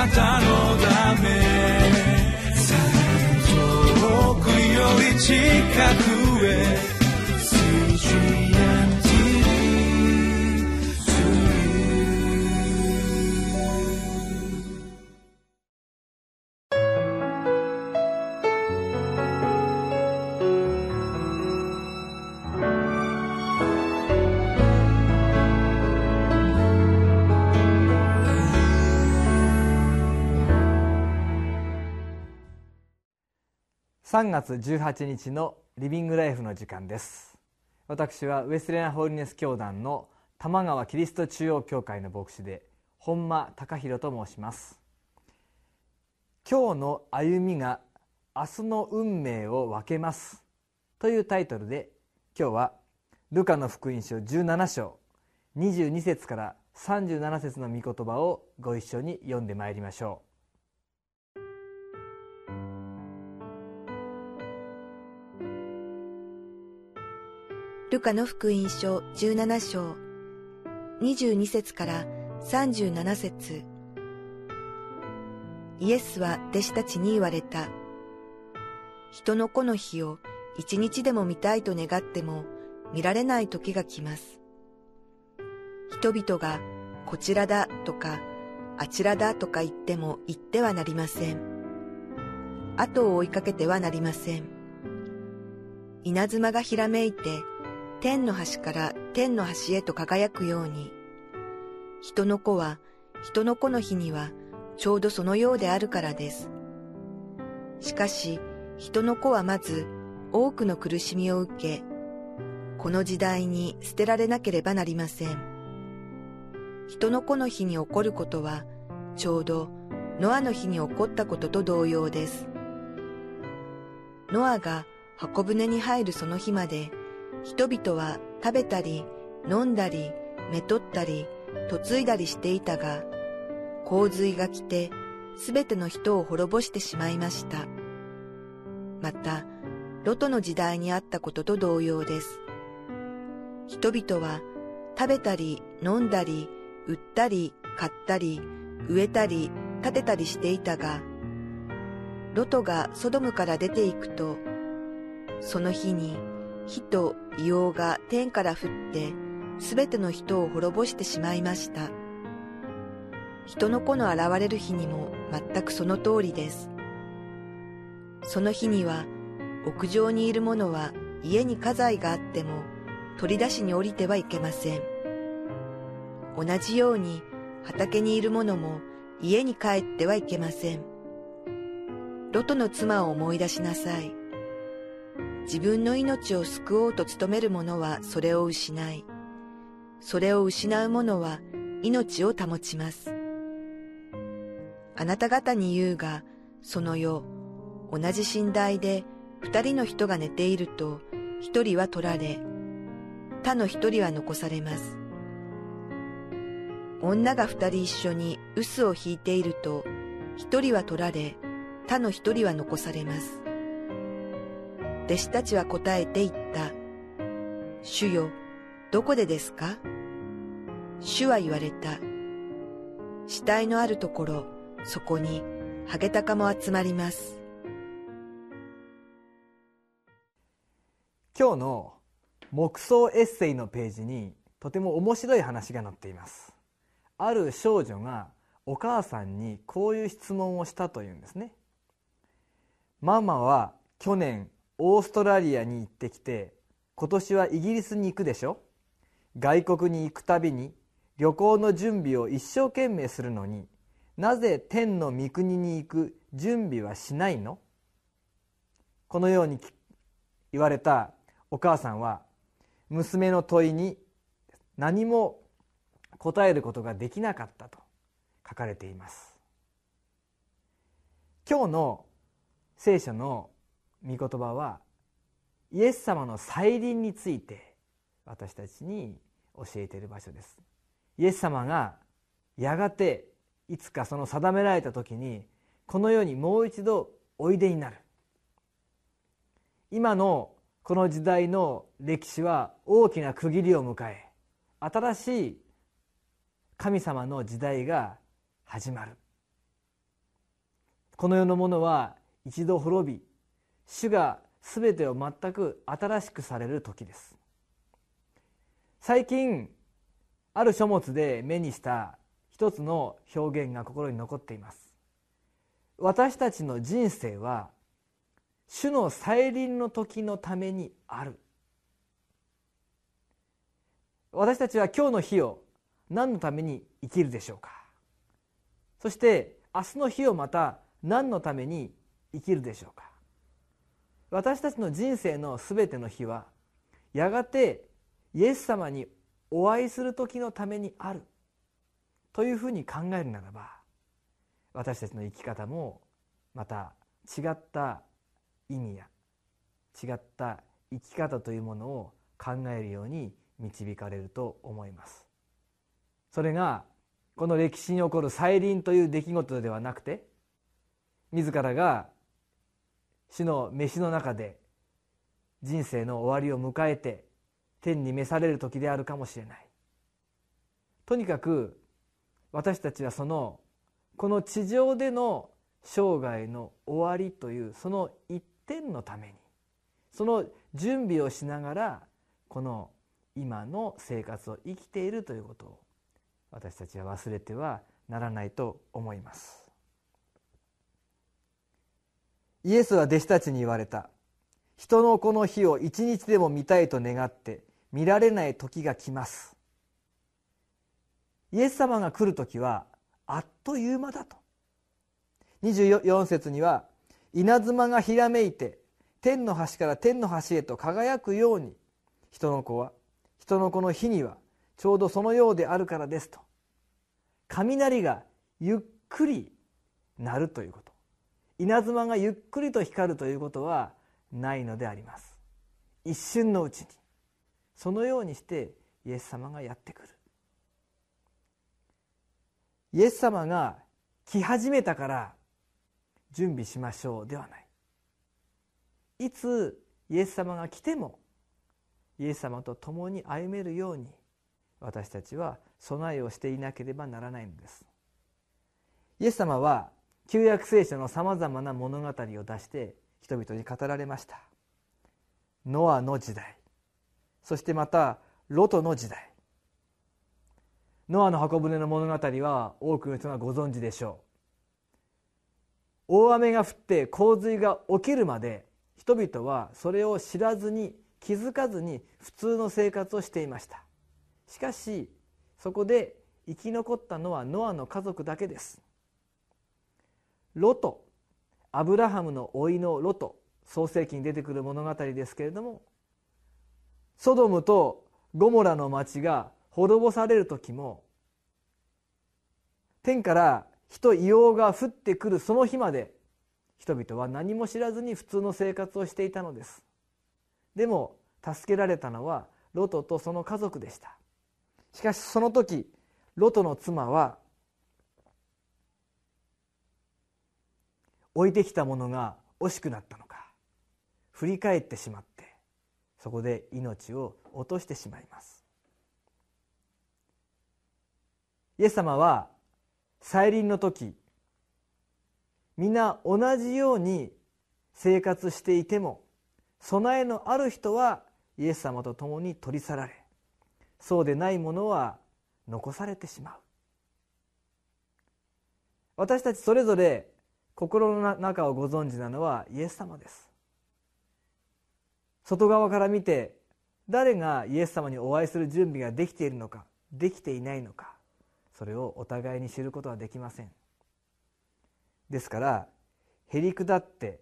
なたのため。遠くより近く。3月18日のリビングライフの時間です。私はウェスレナホーリネス教団の玉川キリスト中央教会の牧師で本間隆弘と申します。今日の歩みが明日の運命を分けます。というタイトルで今日はルカの福音書17章22節から37節の御言葉をご一緒に読んでまいりましょう。ルカの福音書17章22節から37節イエスは弟子たちに言われた。人の子の日を一日でも見たいと願っても見られない時が来ます。人々がこちらだとかあちらだとか言っても言ってはなりません。後を追いかけてはなりません。稲妻がひらめいて天の端から天の端へと輝くように、人の子は人の子の日にはちょうどそのようであるからです。しかし、人の子はまず多くの苦しみを受け、この時代に捨てられなければなりません。人の子の日に起こることは、ちょうどノアの日に起こったことと同様です。ノアが箱舟に入るその日まで、人々は食べたり飲んだりめとったり嫁いだりしていたが洪水が来てすべての人を滅ぼしてしまいました。またロトの時代にあったことと同様です。人々は食べたり飲んだり売ったり買ったり植えたり建てたりしていたがロトがソドムから出ていくとその日に火と硫黄が天から降ってすべての人を滅ぼしてしまいました。人の子の現れる日にも全くその通りです。その日には屋上にいる者は家に家財があっても取り出しに降りてはいけません。同じように畑にいる者も家に帰ってはいけません。ロトの妻を思い出しなさい。自分の命を救おうと努める者はそれを失い、それを失う者は命を保ちます。あなた方に言うが、その世、同じ寝台で二人の人が寝ていると、一人は取られ、他の一人は残されます。女が二人一緒に臼を引いていると、一人は取られ、他の一人は残されます。弟子たちは答えて言った。主よ、どこでですか？主は言われた。死体のあるところ、そこに、ハゲタカも集まります。今日の木葬エッセイのページにとても面白い話が載っていますある少女がお母さんにこういう質問をしたというんですねママは去年オーストラリアに行ってきて今年はイギリスに行くでしょ？外国に行くたびに旅行の準備を一生懸命するのになぜ天の御国に行く準備はしないの？このように言われたお母さんは娘の問いに何も答えることができなかったと書かれています。今日の聖書の御言葉はイエス様の再臨について私たちに教えている場所です。イエス様がやがていつかその定められた時にこの世にもう一度おいでになる。今のこの時代の歴史は大きな区切りを迎え新しい神様の時代が始まる。この世のものは一度滅び主が全てを全く新しくされる時です。最近ある書物で目にした一つの表現が心に残っています。私たちの人生は主の再臨の時のためにある。私たちは今日の日を何のために生きるでしょうか。そして明日の日をまた何のために生きるでしょうか。私たちの人生のすべての日はやがてイエス様にお会いする時のためにあるというふうに考えるならば私たちの生き方もまた違った意味や違った生き方というものを考えるように導かれると思います。それがこの歴史に起こる再臨という出来事ではなくて自らが死の飯の中で人生の終わりを迎えて天に召される時であるかもしれない。とにかく私たちはそのこの地上での生涯の終わりというその一点のためにその準備をしながらこの今の生活を生きているということを私たちは忘れてはならないと思います。イエスは弟子たちに言われた。人のこの日を一日でも見たいと願って見られない時が来ます。イエス様が来る時はあっという間だと。24節には稲妻がひらめいて天の端から天の端へと輝くように人の子は人の子の日にはちょうどそのようであるからですと。雷がゆっくり鳴るということ。稲妻がゆっくりと光るということはないのであります。一瞬のうちに。そのようにしてイエス様がやってくる。イエス様が来始めたから準備しましょうではない。いつイエス様が来てもイエス様と共に歩めるように私たちは備えをしていなければならないのです。イエス様は旧約聖書のさまざまな物語を出して人々に語られました。ノアの時代。そしてまたロトの時代。ノアの箱舟の物語は多くの人がご存知でしょう。大雨が降って洪水が起きるまで人々はそれを知らずに気づかずに普通の生活をしていました。しかしそこで生き残ったのはノアの家族だけです。ロト。アブラハムの甥のロト。創世記に出てくる物語ですけれどもソドムとゴモラの町が滅ぼされる時も天から火と硫黄が降ってくるその日まで人々は何も知らずに普通の生活をしていたのです。でも助けられたのはロトとその家族でした。しかしその時ロトの妻は置いてきたものが惜しくなったのか振り返ってしまってそこで命を落としてしまいます。イエス様は再臨の時皆同じように生活していても備えのある人はイエス様と共に取り去られそうでないものは残されてしまう。私たちそれぞれ心の中をご存知なのはイエス様です。外側から見て誰がイエス様にお会いする準備ができているのかできていないのかそれをお互いに知ることはできません。ですからへりくだって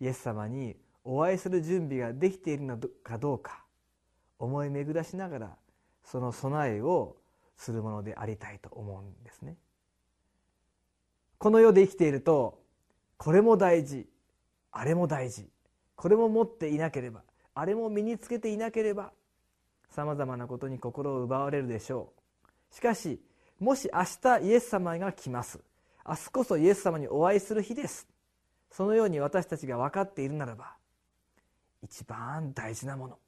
イエス様にお会いする準備ができているのかどうか思い巡らしながらその備えをするものでありたいと思うんですね。この世で生きているとこれも大事あれも大事これも持っていなければあれも身につけていなければさまざまなことに心を奪われるでしょう。しかしもし明日イエス様が来ます。明日こそイエス様にお会いする日です。そのように私たちが分かっているならば一番大事なもの。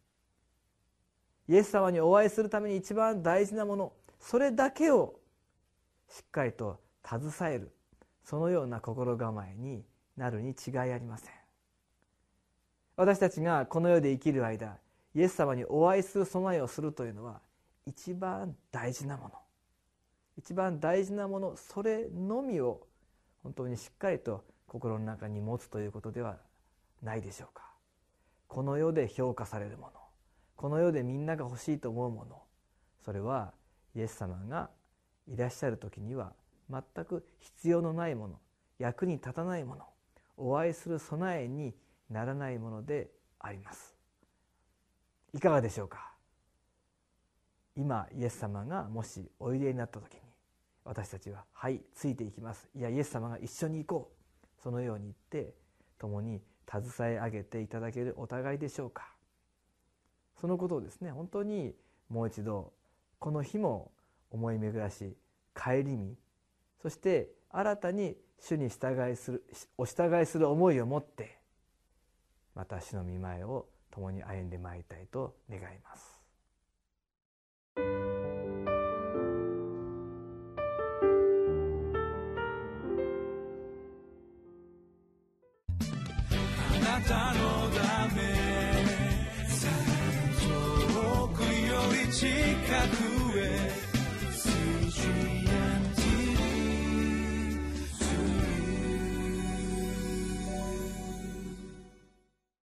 イエス様にお会いするために一番大事なものそれだけをしっかりと携える。そのような心構えになるに違いありません。私たちがこの世で生きる間イエス様にお会いする備えをするというのは一番大事なもの。一番大事なものそれのみを本当にしっかりと心の中に持つということではないでしょうか。この世で評価されるものこの世でみんなが欲しいと思うものそれはイエス様がいらっしゃる時には全く必要のないもの役に立たないものお会いする備えにならないものであります。いかがでしょうか？今イエス様がもしおいでになった時に私たちは「はいついていきます」いやイエス様が一緒に行こう。そのように言って共に携え上げていただけるお互いでしょうか？そのことをですね本当にもう一度この日も思い巡らし顧みそして新たに主に従いするお従いする思いを持ってまた主の御前を共に歩んでまいりたいと願います。あなたのため遠くより近く